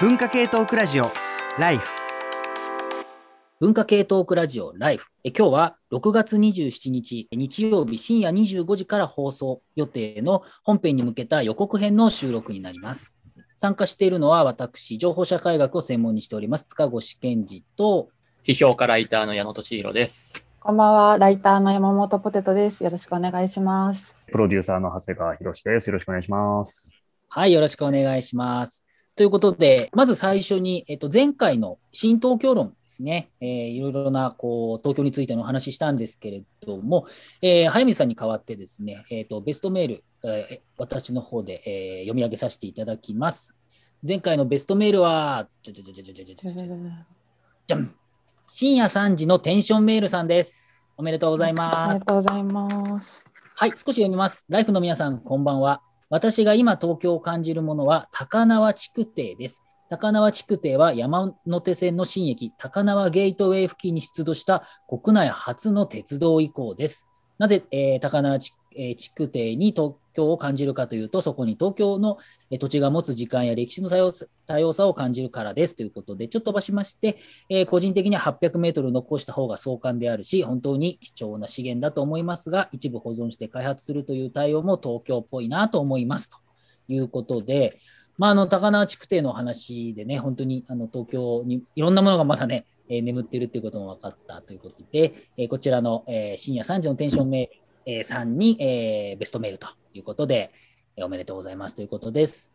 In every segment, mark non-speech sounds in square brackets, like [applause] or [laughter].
文化系トークラジオライフ文化系トークラジオライフえ今日は6月27日日曜日深夜25時から放送予定の本編に向けた予告編の収録になります参加しているのは私情報社会学を専門にしております塚越健二と批評家ライターの矢野俊弘です。こんばんは、ライターの山本ポテトです。よろしくお願いします。プロデューサーの長谷川博です。よろしくお願いします。はいよろしくお願いしますということで、まず最初に、えっと、前回の新東京論ですね、えーいろいろなこう東京についてのお話ししたんですけれども、えー早見さんに代わってですね、えっとベストメール、えー私の方で、えー読み上げさせていただきます。前回のベストメールは、じゃじゃじゃじゃじゃじゃじゃん深夜3時のテンションメールさんです。おめでとうございあります。がとうございます。はい、少し読みます。ライフの皆さん、こんばんは。私が今東京を感じるものは高輪築堤です。高輪築堤は山手線の新駅高輪ゲートウェイ付近に出土した国内初の鉄道遺構です。なぜ、えー高輪え築堤に東京を感じるかというと、そこに東京の土地が持つ時間や歴史の多様さを感じるからですということで、ちょっと飛ばしまして、えー個人的には800メートル残した方が壮観であるし、本当に貴重な資源だと思いますが、一部保存して開発するという対応も東京っぽいなと思いますということで、まあ、あの高輪築堤の話でね、本当にあの東京にいろんなものがまだね、えー眠ってるっていうことも分かったということで、えーこちらの、え深夜3時のテンションメール、えーさんに、えーベストメールということで、えーおめでとうございますということです。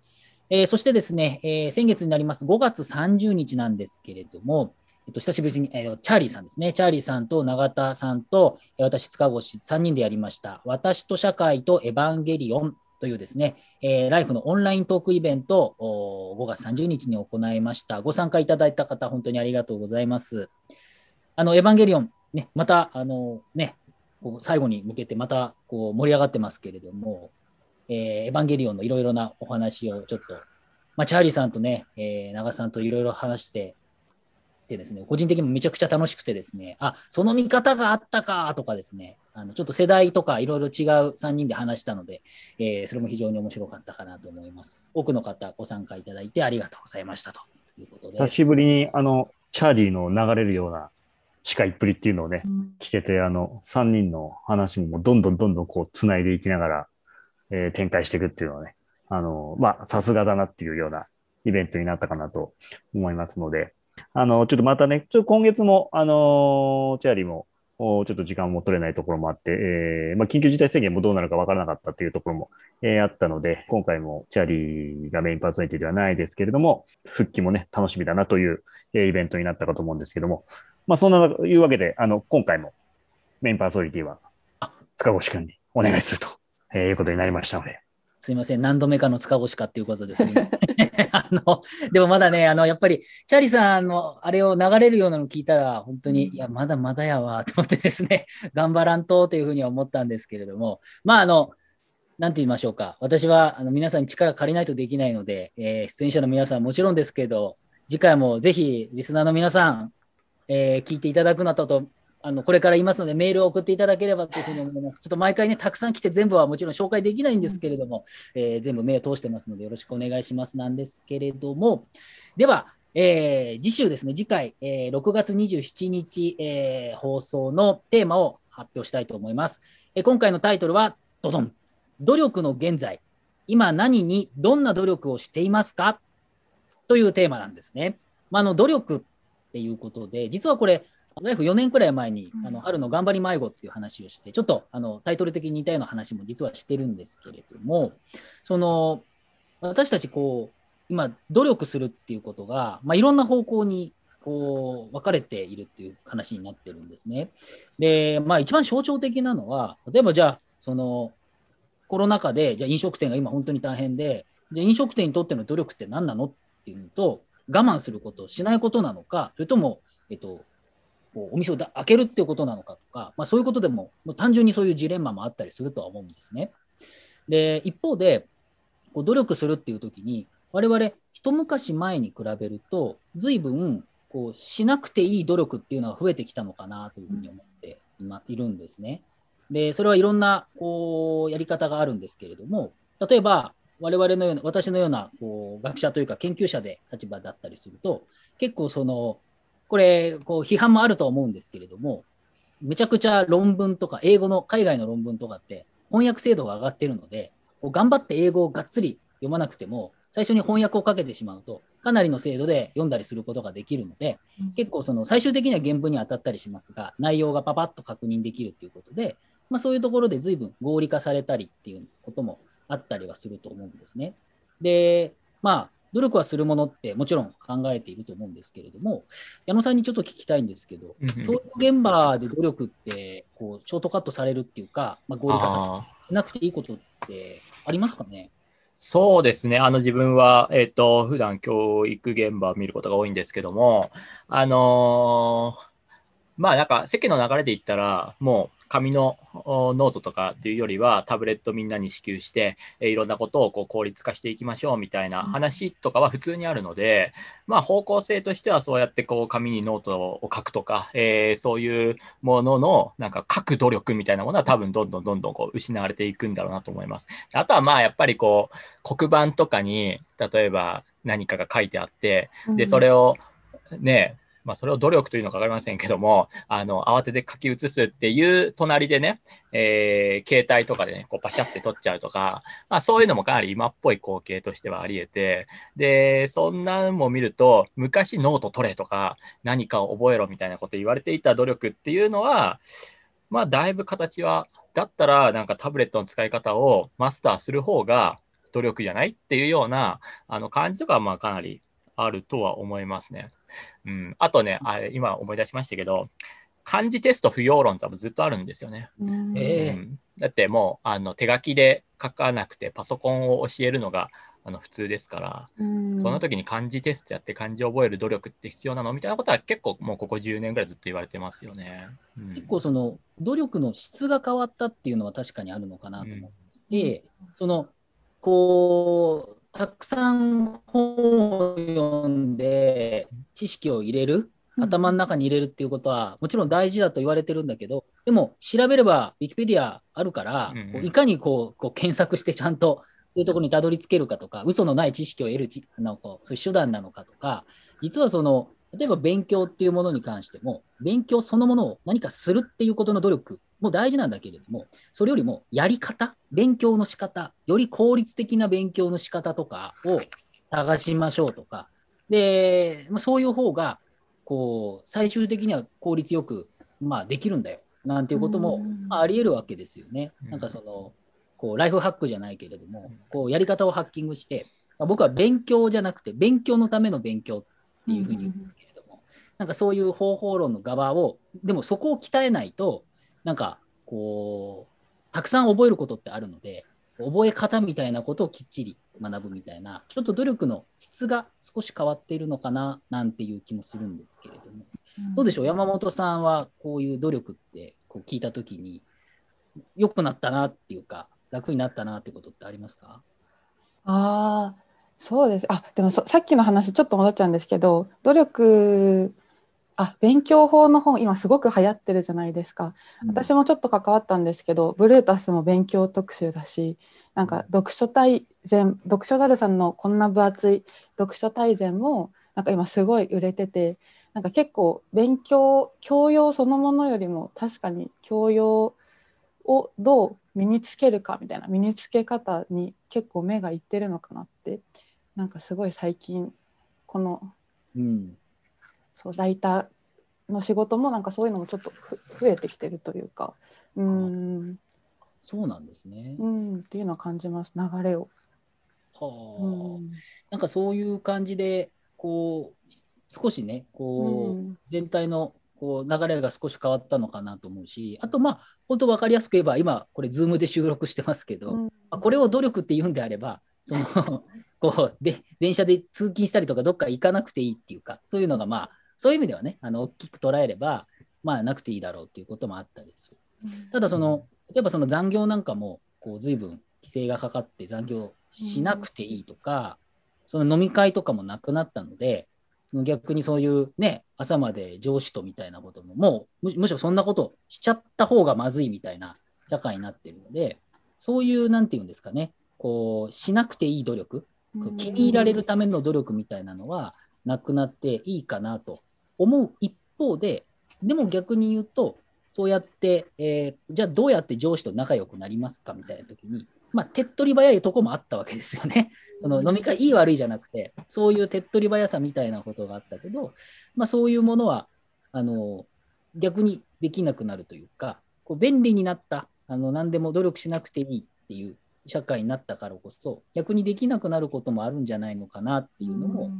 えーそしてですね、えー先月になります5月30日なんですけれども、えっと、久しぶりに、えーチャーリーさんですね、チャーリーさんと永田さんと、えー私、塚越3人でやりました、私と社会とエヴァンゲリオンというですね、えーライフのオンライントークイベントをお5月30日に行いました。ご参加いただいた方、本当にありがとうございます。あの、エヴァンゲリオン、ね、また、あの、ね、最後に向けてまたこう盛り上がってますけれども、えーエヴァンゲリオンのいろいろなお話をちょっと、まあ、チャーリーさんとね、えー長さんといろいろ話して、でですね、個人的にもめちゃくちゃ楽しくてですね、あ、その見方があったかとかですね、あのちょっと世代とかいろいろ違う3人で話したので、えーそれも非常に面白かったかなと思います。多くの方ご参加いただいてありがとうございましたということで。久しぶりに、あの、チャーリーの流れるような近いっぷりっていうのをね、聞けて、あの、3人の話もどんどんどんどんこう、繋いでいきながら、えー展開していくっていうのはね、あの、まあ、さすがだなっていうようなイベントになったかなと思いますので、あの、ちょっとまたね、ちょっと今月も、あのチャーリーも、おちょっと時間も取れないところもあって、えーまあ、緊急事態宣言もどうなるかわからなかったっていうところも、えーあったので、今回もチャーリーがメインパーソナリティではないですけれども、復帰もね、楽しみだなという、えーイベントになったかと思うんですけども、まあ、そんな、いうわけで、あの、今回もメインパーソナリティは、塚越くんにお願いすると、えーいうことになりましたので、すいません、何度目かの塚越かっていうことですね。[laughs] あのでもまだね、あのやっぱりチャーリーさんのあれを流れるようなのを聞いたら、本当に、いや、まだまだやわと思ってですね、[laughs] 頑張らんとというふうには思ったんですけれども、まあ、あの、なんて言いましょうか、私はあの皆さんに力借りないとできないので、えー出演者の皆さんもちろんですけど、次回もぜひリスナーの皆さん、えー聞いていただくなどと、あのこれから言いますので、メールを送っていただければというふうに思います。ちょっと毎回ね、たくさん来て全部はもちろん紹介できないんですけれども、えー全部目を通してますので、よろしくお願いしますなんですけれども、では、えー次週ですね、次回、えー6月27日、えー放送のテーマを発表したいと思います。えー今回のタイトルは、ドドン、努力の現在、今何にどんな努力をしていますか？というテーマなんですね。まあ、あの努力っていうことで、実はこれ、ライフ4年くらい前に、あの春の頑張り迷子っていう話をして、ちょっとあのタイトル的に似たような話も実はしてるんですけれども、その私たちこう、今、努力するっていうことが、まあ、いろんな方向にこう分かれているっていう話になってるんですね。で、まあ、一番象徴的なのは、例えばじゃあ、そのコロナ禍で、じゃあ飲食店が今本当に大変で、じゃあ飲食店にとっての努力って何なのっていうのと、我慢すること、しないことなのか、それとも、えっと、お店を開けるっていうことなのかとか、まあ、そういうことでも、もう単純にそういうジレンマもあったりするとは思うんですね。で、一方で、こう努力するっていうときに、我々、一昔前に比べると、随分こうしなくていい努力っていうのが増えてきたのかなというふうに思って今いるんですね。で、それはいろんなこうやり方があるんですけれども、例えば、我々のような、私のようなこう学者というか研究者で立場だったりすると、結構その、これ、こう批判もあると思うんですけれども、めちゃくちゃ論文とか、英語の海外の論文とかって翻訳精度が上がってるので、頑張って英語をがっつり読まなくても、最初に翻訳をかけてしまうと、かなりの精度で読んだりすることができるので、結構その最終的には原文に当たったりしますが、内容がパパッと確認できるっていうことで、まあ、そういうところで随分合理化されたりっていうこともあったりはすると思うんですね。で、まあ、努力はするものってもちろん考えていると思うんですけれども、矢野さんにちょっと聞きたいんですけど、教育現場で努力ってこうショートカットされるっていうか、まあ、合理化さしなくていいことってありますかね？そうですね。あの自分は、えっ、ー、と、普段教育現場を見ることが多いんですけども、あのー、まあなんか世間の流れで言ったら、もう紙のノートとかっていうよりはタブレットみんなに支給して、えいろんなことをこう効率化していきましょうみたいな話とかは普通にあるので、まあ方向性としてはそうやってこう紙にノートを書くとか、えー、そういうもののなんか書く努力みたいなものは多分どんどんどんどんこう失われていくんだろうなと思います。あとはまあやっぱりこう黒板とかに例えば何かが書いてあって、で、それをね、まあ、それを努力というのか分かりませんけども、あの、慌てて書き写すっていう隣でね、えー、携帯とかでね、こうパシャって撮っちゃうとか、まあ、そういうのもかなり今っぽい光景としてはあり得て、で、そんなのも見ると、昔ノート取れとか、何かを覚えろみたいなこと言われていた努力っていうのは、まあ、だいぶ形は、だったら、なんかタブレットの使い方をマスターする方が努力じゃないっていうような、あの感じとかは、まあ、かなりあるとは思いますね。うん、あとね、あれ、今思い出しましたけど、漢字テスト不要論ってずっとあるんですよね。うん、えー、だってもうあの手書きで書かなくてパソコンを教えるのがあの普通ですから、うん、その時に漢字テストやって漢字を覚える努力って必要なの？みたいなことは結構もうここ10年ぐらいずっと言われてますよね。うん、結構その努力の質が変わったっていうのは確かにあるのかなと思って、そのこうたくさん本を読んで知識を入れる、頭の中に入れるっていうことは、もちろん大事だと言われてるんだけど、でも調べれば、ウィキペディアあるから、うん、いかにこうこう検索してちゃんとそういうところにたどり着けるかとか、嘘のない知識を得るのこうそういう手段なのかとか、実はその、例えば勉強っていうものに関しても、勉強そのものを何かするっていうことの努力も大事なんだけれども、それよりもやり方、勉強の仕方、より効率的な勉強の仕方とかを探しましょうとか、で、まあ、そういう方が、こう、最終的には効率よく、まあ、できるんだよ、なんていうことも、まあ、あり得るわけですよね。なんかその、こう、ライフハックじゃないけれども、こう、やり方をハッキングして、僕は勉強じゃなくて、勉強のための勉強っていうふうに言うんですけれども、なんかそういう方法論の側を、でもそこを鍛えないと、なんかこうたくさん覚えることってあるので覚え方みたいなことをきっちり学ぶみたいなちょっと努力の質が少し変わっているのかななんていう気もするんですけれども、うん、どうでしょう？山本さんはこういう努力ってこう聞いた時に良くなったなっていうか楽になったなってことってありますか？ああそうです。あでもさっきの話ちょっと戻っちゃうんですけど努力あ勉強法の本今すごく流行ってるじゃないですか、うん、私もちょっと関わったんですけどブルータスも勉強特集だしなんか読書大全読書だるさんのこんな分厚い読書大全もなんか今すごい売れててなんか結構勉強教養そのものよりも確かに教養をどう身につけるかみたいな身につけ方に結構目がいってるのかなってなんかすごい最近この、うん、そうライターの仕事もなんかそういうのもちょっと増えてきてるというか。うんそうなんですね、うん、っていうのは感じます。流れを。はあ、うん、なんかそういう感じでこう少しねこう、うん、全体のこう流れが少し変わったのかなと思うしあとまあ本当分かりやすく言えば今これ Zoom で収録してますけど、うん、これを努力って言うんであればその [laughs] こうで電車で通勤したりとかどっか行かなくていいっていうかそういうのがまあそういう意味ではね、あの大きく捉えれば、まあ、なくていいだろうっていうこともあったりする。ただ、その、例えばその残業なんかも、こう、随分規制がかかって残業しなくていいとか、その飲み会とかもなくなったので、逆にそういうね、朝まで上司とみたいなことも、もうむしろそんなことしちゃった方がまずいみたいな社会になってるので、そういう、なんていうんですかね、こうしなくていい努力、気に入られるための努力みたいなのはなくなっていいかなと思う一方で、でも逆に言うと、そうやって、えーじゃあどうやって上司と仲良くなりますかみたいな時に、まあ、手っ取り早いとこもあったわけですよね。[laughs] その飲み会、いい悪いじゃなくて、そういう手っ取り早さみたいなことがあったけど、まあ、そういうものは、あの、逆にできなくなるというか、こう便利になった、あの、何でも努力しなくていいっていう社会になったからこそ、逆にできなくなることもあるんじゃないのかなっていうのも、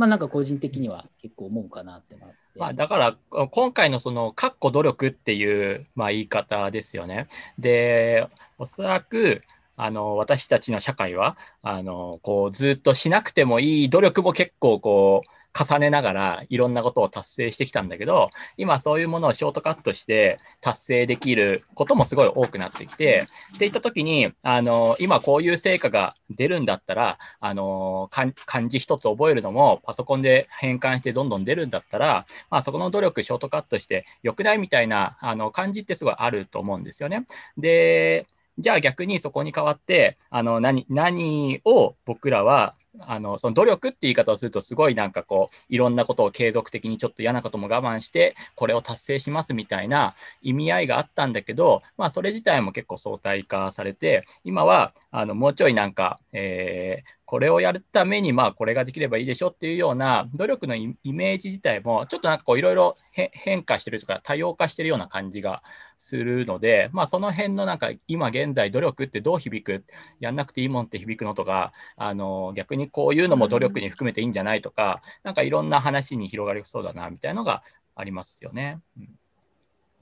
まあなんか個人的には結構思うかなってのがあって。まあ、だから今回のその「かっこ努力」っていう、まあ、言い方ですよね。でおそらくあの私たちの社会はあのこうずっとしなくてもいい努力も結構こう重ねながらいろんなことを達成してきたんだけど今そういうものをショートカットして達成できることもすごい多くなってきてっていった時にあの今こういう成果が出るんだったらあの漢字一つ覚えるのもパソコンで変換してどんどん出るんだったら、まあ、そこの努力ショートカットして良くないみたいなあの感じってすごいあると思うんですよね。でじゃあ逆にそこに代わってあの何何を僕らはあのその努力って言い方をするとすごいなんかこういろんなことを継続的にちょっと嫌なことも我慢してこれを達成しますみたいな意味合いがあったんだけど、まあ、それ自体も結構相対化されて今はあのもうちょいなんか、えーこれをやるためにまあこれができればいいでしょっていうような努力のイメージ自体もちょっとなんかこういろいろ変化してるとか多様化してるような感じがするので、まあ、その辺のなんか今現在努力ってどう響くやんなくていいもんって響くのとかあの逆にこういうのも努力に含めていいんじゃないとか、なんかいろんな話に広がりそうだなみたいなのがありますよね。うん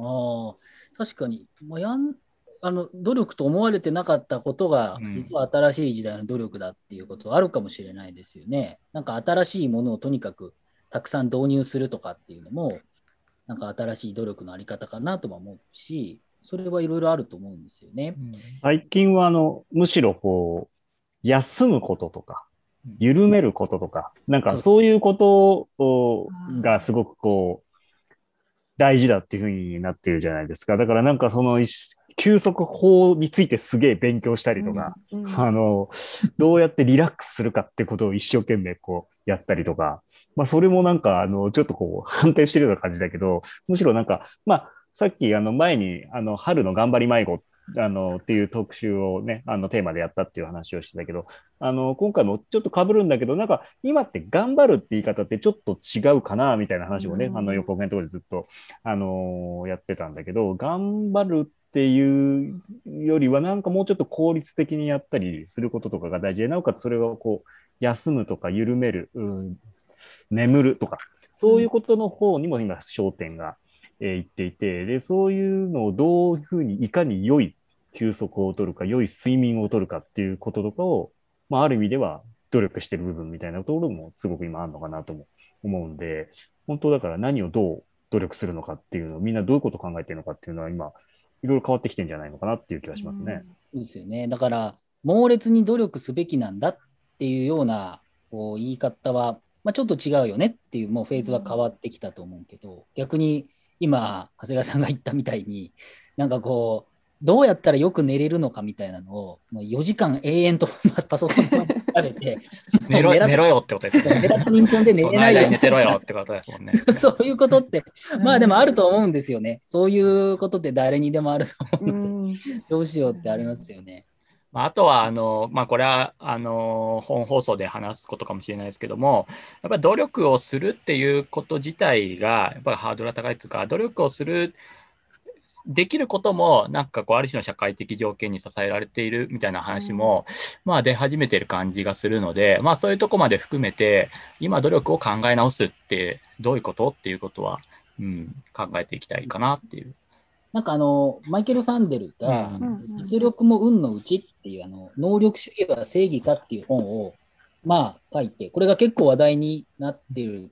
ああ、確かに、まあ、やんあの努力と思われてなかったことがうん実は新しい時代の努力だっていうことはあるかもしれないですよね。なんか新しいものをとにかくたくさん導入するとかっていうのもなんか新しい努力のあり方かなとも思うしそれはいろいろあると思うんですよね。最近はあの、むしろこう、休むこととか、緩めることとか、なんかそう。いうことをがすごくこう、大事だっていうふうになってるじゃないですか。だからなんかその、休息法についてすげえ勉強したりとか、うんあの、どうやってリラックスするかってことを一生懸命こうやったりとか、まあそれもなんかあの、ちょっとこう反転してるような感じだけど、むしろなんか、まあさっきあの前にあの春の頑張り迷子あのっていう特集をね、あのテーマでやったっていう話をしてたけど、あの今回もちょっと被るんだけど、なんか今って頑張るって言い方ってちょっと違うかなみたいな話をね、うん。あの横編のところでずっと、あのやってたんだけど、頑張るっていうよりは、なんかもうちょっと効率的にやったりすることとかが大事で、なおかつそれをこう、休むとか緩める、うん、眠るとか、そういうことの方にも今焦点が、えーいっていて、で、そういうのをどういうふうに、いかに良い休息を取るか、良い睡眠を取るかっていうこととかを、まあ、ある意味では努力してる部分みたいなところもすごく今あるのかなとも思うんで、本当だから何をどう努力するのかっていうのを、みんなどういうことを考えてるのかっていうのは今、いろいろ変わってきてるんじゃないのかなっていう気がしますね。そうですよね。だから、猛烈に努力すべきなんだっていうようなこう言い方は、まあ、ちょっと違うよねっていうもうフェーズは変わってきたと思うけど、逆に今、長谷川さんが言ったみたいに、なんかこう、どうやったらよく寝れるのかみたいなのを、もう4時間永遠と [laughs] パソコンの前に疲れて、[laughs] 寝ろ寝ろよってことですね。メラトニン飛んで寝れないよ寝てろよってことですもんね。[laughs] そういうことって、まあでもあると思うんですよね。そういうことって誰にでもあると思うんですうんどうしようってありますよね。まあ、あとはあの、まあ、これはあの本放送で話すことかもしれないですけども、やっぱり努力をするっていうこと自体が、やっぱりハードルが高いですか、努力をする、できることも、なんかこう、ある種の社会的条件に支えられているみたいな話も、まあ出始めてる感じがするので、まあそういうとこまで含めて、今努力を考え直すってどういうこと？っていうことは、うん、考えていきたいかなっていう。なんかあの、マイケル・サンデルが、実力も運のうちっていうあの能力主義は正義かっていう本をまあ書いて、これが結構話題になってるん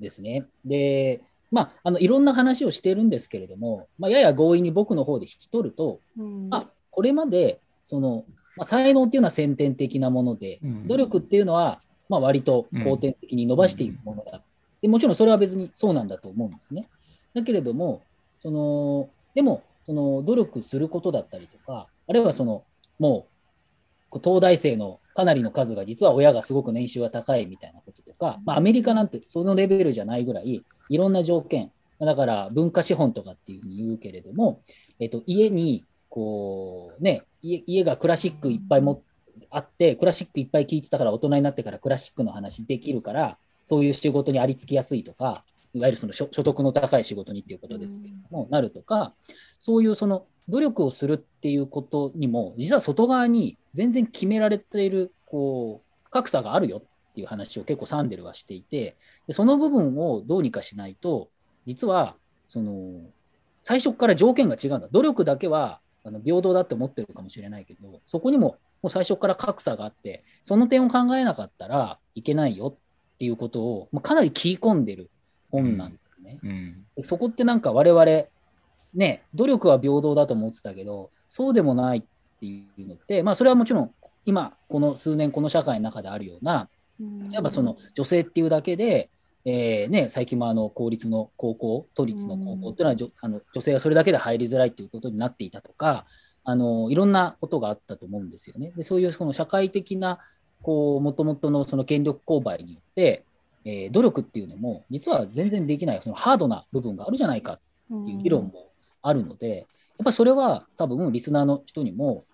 ですね。で、まあ、あのいろんな話をしてるんですけれども、まあ、やや強引に僕の方で引き取ると、うんあこれまでその、まあ、才能っていうのは先天的なもので、うん努力っていうのは、まあ、割と後天的に伸ばしていくものだ、で。もちろんそれは別にそうなんだと思うんですね。だけれども、そのでもその努力することだったりとか、あるいはそのもうこう東大生のかなりの数が実は親がすごく年収が高いみたいなこととか、まあ、アメリカなんてそのレベルじゃないぐらいいろんな条件だから文化資本とかっていうふうに言うけれども、えっと、家にこうね家家がクラシックいっぱいもあってクラシックいっぱい聴いてたから大人になってからクラシックの話できるからそういう仕事にありつきやすいとかいわゆるその所得の高い仕事にっていうことですけれども、なるとかそういうその努力をするっていうことにも実は外側に全然決められているこう格差があるよっていう話を結構サンデルはしていてでその部分をどうにかしないと実はその最初から条件が違うんだ。努力だけはあの平等だって思ってるかもしれないけどそこにももう最初から格差があってその点を考えなかったらいけないよっていうことを、まあ、かなり切り込んでる本なんですね。うん。そこってなんか我々ね努力は平等だと思ってたけどそうでもないっていうのってまあそれはもちろん今この数年この社会の中であるようなやっぱその女性っていうだけで、えーね、最近もあの公立の高校都立の高校っていうのは、あの女性がそれだけで入りづらいっていうことになっていたとかあのいろんなことがあったと思うんですよね。でそういうその社会的なこう元々のその権力勾配によって、えー努力っていうのも実は全然できないそのハードな部分があるじゃないかっていう議論もあるので、やっぱりそれは多分リスナーの人にも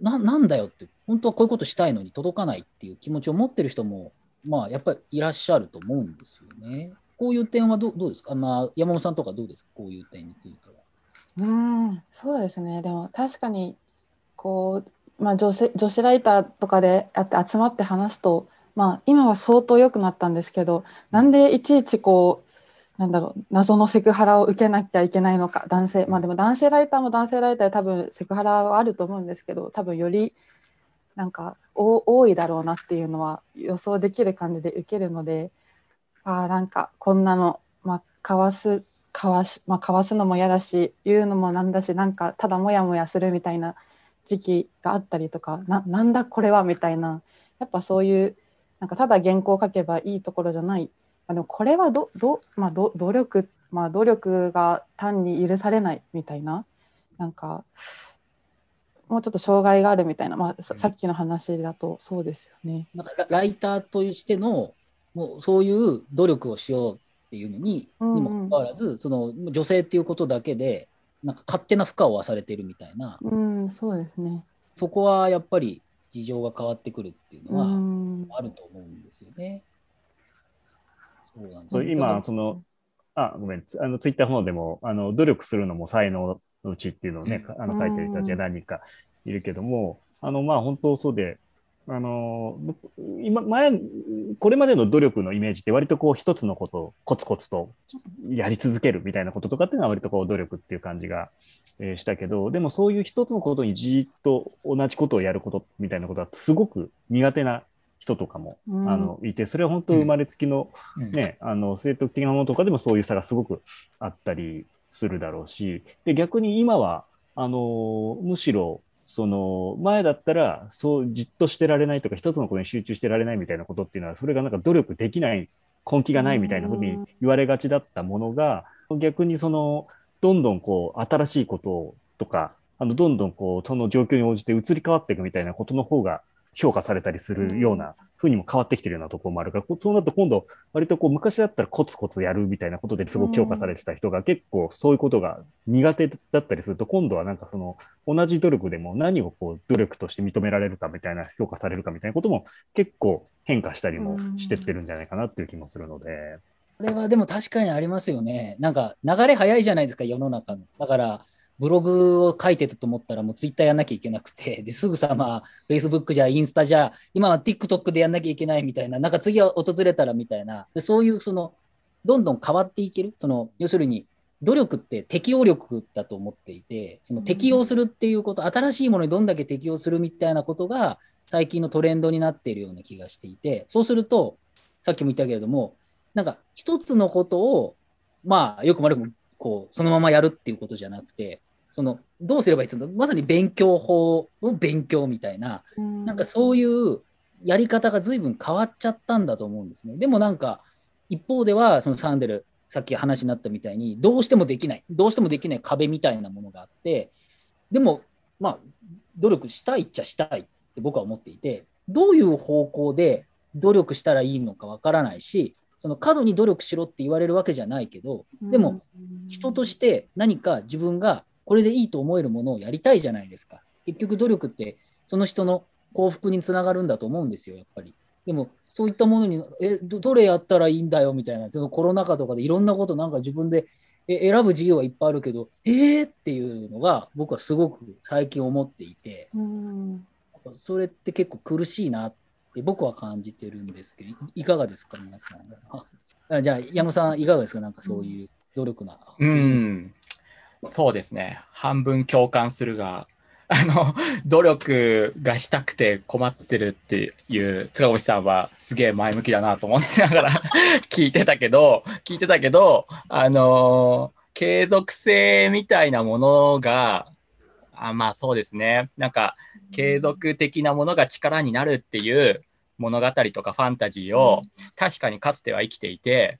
ななんだよって本当はこういうことしたいのに届かないっていう気持ちを持ってる人もまあやっぱりいらっしゃると思うんですよね。こういう点はどうどうですか、まあ、山本さんとかどうですか？こういう点については。うん、そうですね。でも確かにこう、まあ、女性女子ライターとかでやって集まって話すと、まあ、今は相当良くなったんですけどなんでいちいちこうなんだろう謎のセクハラを受けなきゃいけないのか。男性まあでも男性ライターも男性ライターで多分セクハラはあると思うんですけど多分よりなんか多いだろうなっていうのは予想できる感じで受けるのでああなんかこんなの、まあ、かわすかわし、まあ、かわすのも嫌だし言うのもなんだしなんかただモヤモヤするみたいな時期があったりとかななんだこれはみたいな。やっぱそういうなんかただ原稿を書けばいいところじゃないあのこれはどど、まあ、ど努力、まあ、努力が単に許されないみたいななんかもうちょっと障害があるみたいな、まあ、ささっきの話だとそうですよね。なんかラライターとしてのもうそういう努力をしようっていうのに,、にもかかわらずその女性っていうことだけでなんか勝手な負荷を負わされてるみたいなうん、そうですね。そこはやっぱり事情が変わってくるっていうのうはん、あると思うんですよね。そうなんそうよ今、その、あ、ごめん、つあのツイッターの方でも、あの努力するのも才能のうちっていうのをね、あの書いてる人たちが何人かいるけども、あの、まあ本当そうで、あの、僕今、前、これまでの努力のイメージって割とこう一つのことをコツコツとやり続けるみたいなこととかっていうのは割とこう努力っていう感じが、えーしたけど、でもそういう一つのことにじーっと同じことをやることみたいなことはすごく苦手な人とかも、うん。あのいて、それは本当生まれつきの、うん。ね、あの、生徒的なものとかでもそういう差がすごくあったりするだろうし、で、逆に今は、あの、むしろ、その、前だったら、そう、じっとしてられないとか、一つのことに集中してられないみたいなことっていうのは、それがなんか努力できない、根気がないみたいなふうに言われがちだったものが、逆にその、どんどんこう、新しいこととか、あの、どんどんこう、その状況に応じて移り変わっていくみたいなことの方が評価されたりするようなふうにも変わってきてるようなところもあるから、こうそうなると今度、割とこう、昔だったらコツコツやるみたいなことですごく評価されてた人が結構そういうことが苦手だったりすると、今度はなんかその、同じ努力でも何をこう、努力として認められるかみたいな、評価されるかみたいなことも結構変化したりもしてってるんじゃないかなっていう気もするので。これはでも確かにありますよね。なんか流れ早いじゃないですか、世の中の。だから、ブログを書いてたと思ったら、もうツイッターやんなきゃいけなくて、ですぐさま、Facebook じゃ、インスタじゃ、今は TikTok でやんなきゃいけないみたいな、なんか次は訪れたらみたいな、でそういう、その、どんどん変わっていける、その、要するに、努力って適応力だと思っていて、その適応するっていうこと、新しいものにどんだけ適応するみたいなことが、最近のトレンドになっているような気がしていて、そうすると、さっきも言ったけれども、なんか一つのことを、まあ、よくも悪くもこうそのままやるっていうことじゃなくて、そのどうすればいいっていうのまさに勉強法を勉強みたいな、なんかそういうやり方が随分変わっちゃったんだと思うんですね。でもなんか、一方では、そのサンデル、さっき話になったみたいに、どうしてもできない、どうしてもできない壁みたいなものがあって、でも、まあ、努力したいっちゃしたいっって僕は思っていて、どういう方向で努力したらいいのかわからないし、その過度に努力しろって言われるわけじゃないけど、でも人として何か自分がこれでいいと思えるものをやりたいじゃないですか。結局努力ってその人の幸福につながるんだと思うんですよ、やっぱり。でもそういったものに、え、どどれやったらいいんだよみたいな、そのコロナ禍とかでいろんなことなんか自分でえ選ぶ自由はいっぱいあるけど、えー？っていうのが僕はすごく最近思っていて、うんそれって結構苦しいなって僕は感じてるんですけど、いいかがですか、皆さん。あじゃあ、矢野さん、いかがですか、なんかそういう努力な。うん、そうですね。半分共感するが、[laughs] あの、努力がしたくて困ってるっていう塚越さんはすげえ前向きだなと思ってながら [laughs] 聞いてたけど、聞いてたけど、あの継続性みたいなものが、あまあそうですね。なんか、継続的なものが力になるっていう物語とかファンタジーを確かにかつては生きていて、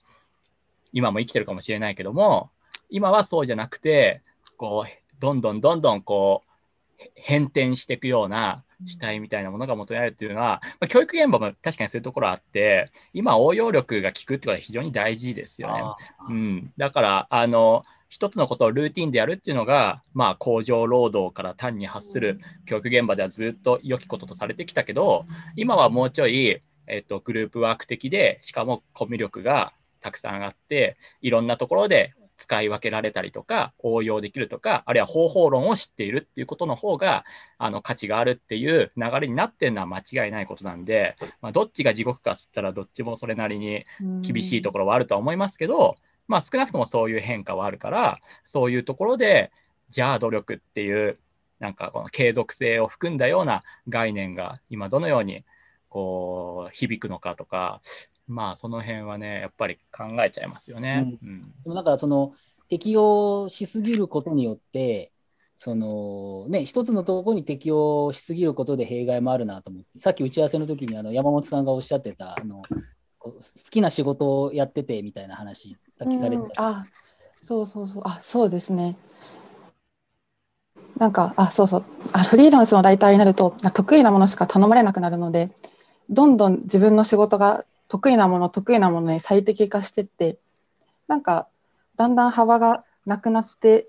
今も生きてるかもしれないけども、今はそうじゃなくて、こう、どんどんどんどんこう、へ変転していくような主体みたいなものが求められるっていうのは、まあ、教育現場も確かにそういうところあって、今応用力が効くってことは非常に大事ですよね。あうん、だからあの一つのことをルーティンでやるっていうのが、まあ、工場労働から単に発する教育現場ではずっと良きこととされてきたけど今はもうちょい、えっと、グループワーク的でしかもコミュ力がたくさんあっていろんなところで使い分けられたりとか応用できるとかあるいは方法論を知っているっていうことの方があの価値があるっていう流れになってるのは間違いないことなんで、まあ、どっちが地獄かっつったらどっちもそれなりに厳しいところはあるとは思いますけど、まあ少なくともそういう変化はあるから、そういうところで、じゃあ努力っていう、なんかこの継続性を含んだような概念が今どのようにこう響くのかとか、まあその辺はね、やっぱり考えちゃいますよね。うん。でもなんかその適用しすぎることによって、そのね、一つのところに適用しすぎることで弊害もあるなと思って、さっき打ち合わせの時にあの山本さんがおっしゃってた、あの好きな仕事をやっててみたいな話、さっきされてた。うん。あそうそうそう。あそうですね。なんかあそうそう。あフリーランスのライターになるとあ得意なものしか頼まれなくなるのでどんどん自分の仕事が得意なもの得意なものに最適化してってなんかだんだん幅がなくなって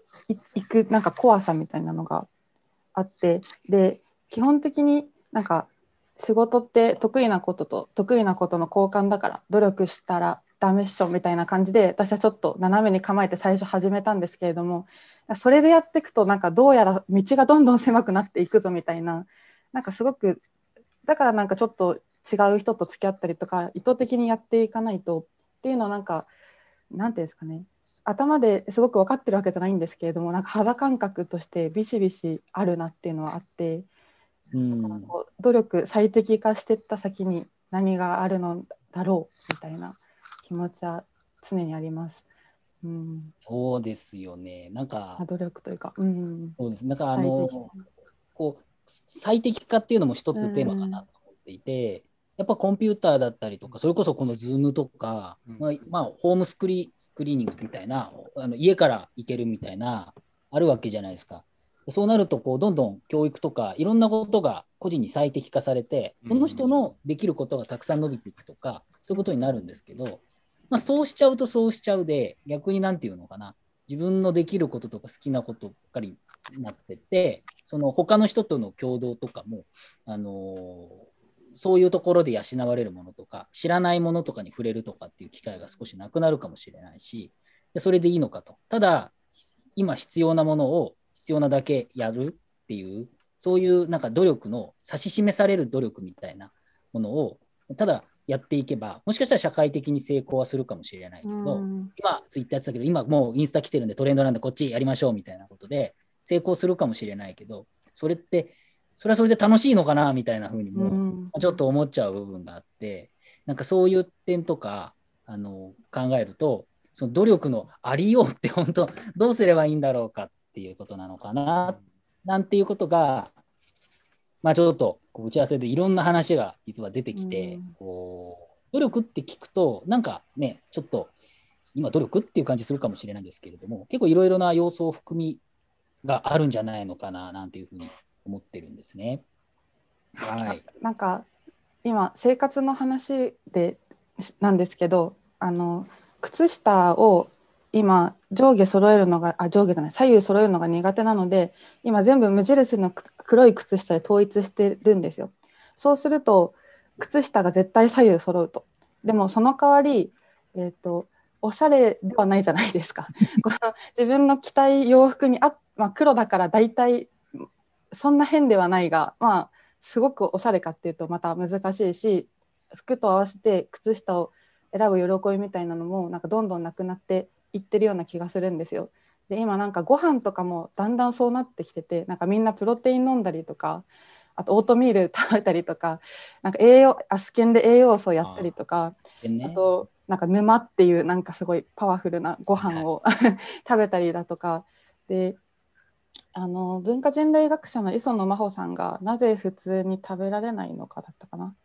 いくなんか怖さみたいなのがあってで基本的になんか仕事って得意なことと得意なことの交換だから努力したらダメっしょみたいな感じで私はちょっと斜めに構えて最初始めたんですけれどもそれでやっていくとなんかどうやら道がどんどん狭くなっていくぞみたいななんかすごくだからなんかちょっと違う人と付き合ったりとか意図的にやっていかないとっていうのはなんかなんていうんですかね頭ですごく分かってるわけじゃないんですけれどもなんか肌感覚としてビシビシあるなっていうのはあって。うんこう努力最適化していった先に何があるのだろうみたいな気持ちは常にあります。うん、そうですよね。なんかあ、努力というか、うん、そうです。なんかあ最の適、こう最適化っていうのも一つテーマかなと思っていて、やっぱコンピューターだったりとか、それこそこの Zoom とか、うん。まあ、まあホームスクリスクリーニングみたいな、あの家から行けるみたいな、あるわけじゃないですか。そうなるとこう、どんどん教育とか、いろんなことが個人に最適化されて、その人のできることがたくさん伸びていくとか、そういうことになるんですけど、まあ、そうしちゃうとそうしちゃうで、逆になんていうのかな、自分のできることとか好きなことばっかりになってて、その他の人との共同とかも、あのーそういうところで養われるものとか、知らないものとかに触れるとかっていう機会が少しなくなるかもしれないし、でそれでいいのかと。ただ、今必要なものを必要なだけやるっていう、そういうなんか努力の指し示される努力みたいなものを、ただやっていけば、もしかしたら社会的に成功はするかもしれないけど、うん今ツイッターやってたけど、今もうインスタ来てるんでトレンドなんでこっちやりましょうみたいなことで成功するかもしれないけど、それって、それはそれで楽しいのかなみたいな風にも、うん。ちょっと思っちゃう部分があって、なんかそういう点とかあの考えると、その努力のありようって本当どうすればいいんだろうかっていうことなのかな、なんていうことが、まあちょっと打ち合わせでいろんな話が実は出てきて、うん。こう努力って聞くと、なんかね、ちょっと今努力っていう感じするかもしれないんですけれども、結構いろいろな要素を含みがあるんじゃないのかななんていうふうに思ってるんですね。はい。なんか今生活の話でしなんですけどあの靴下を今上下揃えるのがあ上下じゃない左右揃えるのが苦手なので今全部無印のく黒い靴下で統一してるんですよ。そうすると靴下が絶対左右揃うと。でもその代わり、えー、とおしゃれではないじゃないですか。[laughs] この自分の着たい洋服にあ、まあ、黒だから大体そんな変ではないがまあすごくおしゃれかっていうとまた難しいし服と合わせて靴下を選ぶ喜びみたいなのもなんかどんどんなくなっていってるような気がするんですよ。で今なんかご飯とかもだんだんそうなってきててなんかみんなプロテイン飲んだりとかあとオートミール食べたりとかなんか栄養アスケンで栄養素をやったりとかでねあとなんか沼っていうなんかすごいパワフルなご飯を食べたりだとかであの文化人類学者の磯野真帆さんがなぜ普通に食べられないのかだったかな？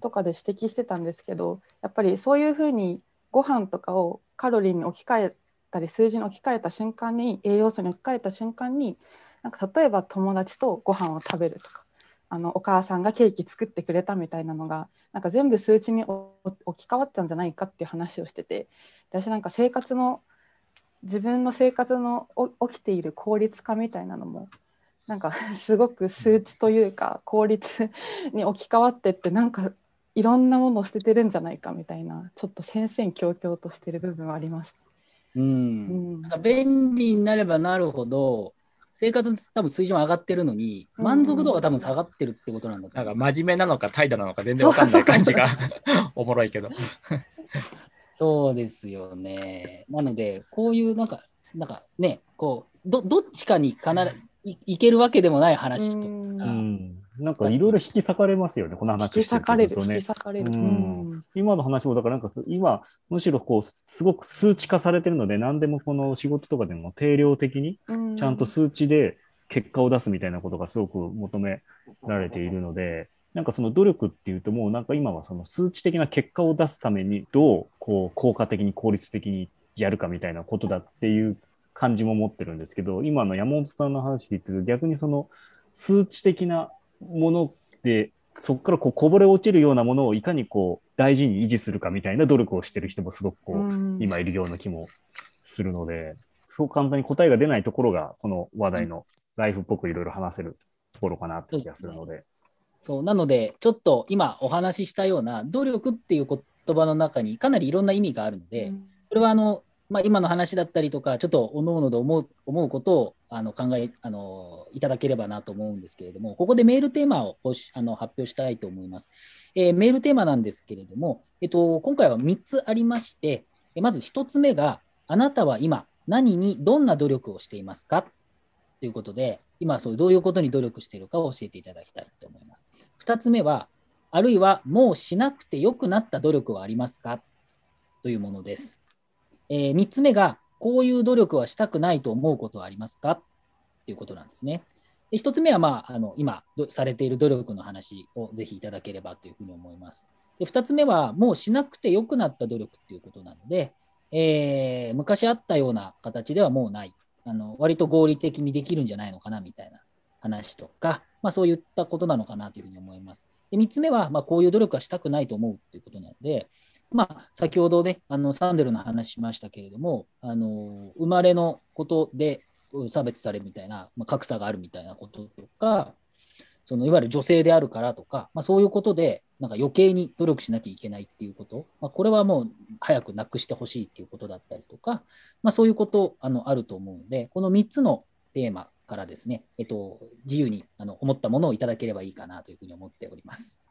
とかで指摘してたんですけどやっぱりそういうふうにご飯とかをカロリーに置き換えたり数字に置き換えた瞬間に栄養素に置き換えた瞬間になんか例えば友達とご飯を食べるとかあのお母さんがケーキ作ってくれたみたいなのがなんか全部数値にお置き換わっちゃうんじゃないかっていう話をしてて私なんか生活の自分の生活のお起きている効率化みたいなのもなんか [laughs] すごく数値というか効率に置き換わってってなんかいろんなものを捨ててるんじゃないかみたいなちょっと戦々恐々としてる部分はあります。う。うんんなんか便利になればなるほど、生活の多分水準上がってるのに、うん満足度が多分下がってるってことなんだとなんか。真面目なのか怠惰なのか全然わかんない感じが [laughs] おもろいけど。そうですよね。なので、こういうなんか、なんかね、こう、どどっちかに必ずいいけるわけでもない話とうんか、うん。なんかいろいろ引き裂かれますよね、この引話き裂かれる、引きとね。裂かれる。今の話もだからなんか今むしろこうすごく数値化されてるので何でもこの仕事とかでも定量的にうんちゃんと数値で結果を出すみたいなことがすごく求められているのでなんかその努力っていうともうなんか今はその数値的な結果を出すためにどうこう効果的に効率的にやるかみたいなことだっていう感じも持ってるんですけど今の山本さんの話で言ってると逆にその数値的なものでそこからこうこぼれ落ちるようなものをいかにこう大事に維持するかみたいな努力をしてる人もすごくこう、うん今いるような気もするので、そう簡単に答えが出ないところが、この話題のライフっぽくいろいろ話せるところかなって気がするので。そうなので、ちょっと今お話ししたような努力っていう言葉の中にかなりいろんな意味があるので、これはあの、まあ、今の話だったりとか、ちょっとおのおので思う思うことをあの考えあのいただければなと思うんですけれども、ここでメールテーマをあの発表したいと思います、えーメールテーマなんですけれども、えっと、今回は3つありまして、えまず1つ目が、あなたは今、何にどんな努力をしていますか？ということで、今、そういうどういうことに努力しているかを教えていただきたいと思います。2つ目は、あるいはもうしなくてよくなった努力はありますか？というものです。え3つ目が、こういう努力はしたくないと思うことはありますか？ということなんですね。で1つ目は、まあ、あの今されている努力の話をぜひいただければというふうに思います。で2つ目は、もうしなくてよくなった努力ということなので、えー昔あったような形ではもうない。あの割と合理的にできるんじゃないのかなみたいな話とか、まあ、そういったことなのかなというふうに思います。で3つ目は、まあ、こういう努力はしたくないと思うということなので、まあ、先ほどね、あのサンデルの話しましたけれども、あの生まれのことで差別されるみたいな、まあ、格差があるみたいなこととか、そのいわゆる女性であるからとか、まあ、そういうことで、なんか余計に努力しなきゃいけないっていうこと、まあ、これはもう早くなくしてほしいっていうことだったりとか、まあ、そういうことあのあると思うので、この3つのテーマからですね、えっと、自由にあの思ったものをいただければいいかなというふうに思っております。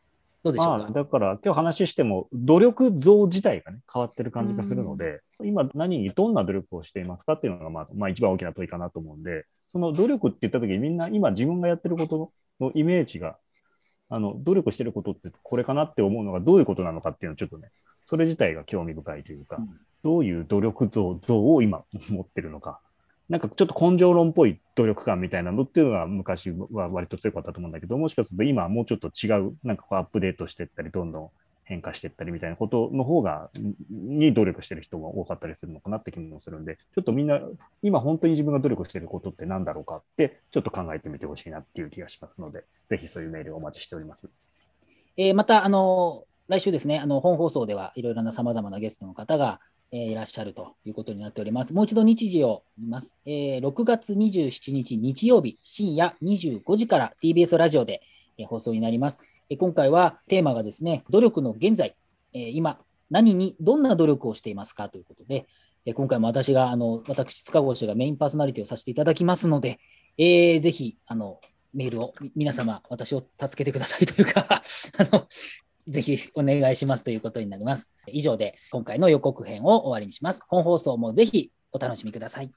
どうでしょうか？まあ、だから今日話しても努力像自体がね変わってる感じがするので、今何にどんな努力をしていますかっていうのがまあ、まあ、一番大きな問いかなと思うんでその努力って言った時にみんな今自分がやってることのイメージがあの努力してることってこれかなって思うのがどういうことなのかっていうのをちょっとねそれ自体が興味深いというか、うん。どういう努力像像を今持ってるのかなんかちょっと根性論っぽい努力感みたいなのっていうのが昔は割と強かったと思うんだけど、もしかすると今はもうちょっと違う、なんかこうアップデートしていったり、どんどん変化していったりみたいなことの方が、に努力してる人も多かったりするのかなって気もするんで、ちょっとみんな、今本当に自分が努力してることって何だろうかって、ちょっと考えてみてほしいなっていう気がしますので、ぜひそういうメールをお待ちしております。えー、また、あの、来週ですね、あの本放送ではいろいろなさまざまなゲストの方が、えー、いらっしゃるということになっております。もう一度日時を言います。えー、6月27日日曜日深夜25時から TBS ラジオで、えー、放送になります。えー、今回はテーマがですね、努力の現在、えー、今、何に、どんな努力をしていますかということで、えー、今回も私が、あの私、塚越がメインパーソナリティをさせていただきますので、えー、ぜひ、あの、メールを、皆様、私を助けてくださいというか [laughs] あの、ぜひお願いしますということになります。以上で今回の予告編を終わりにします。本放送もぜひお楽しみください。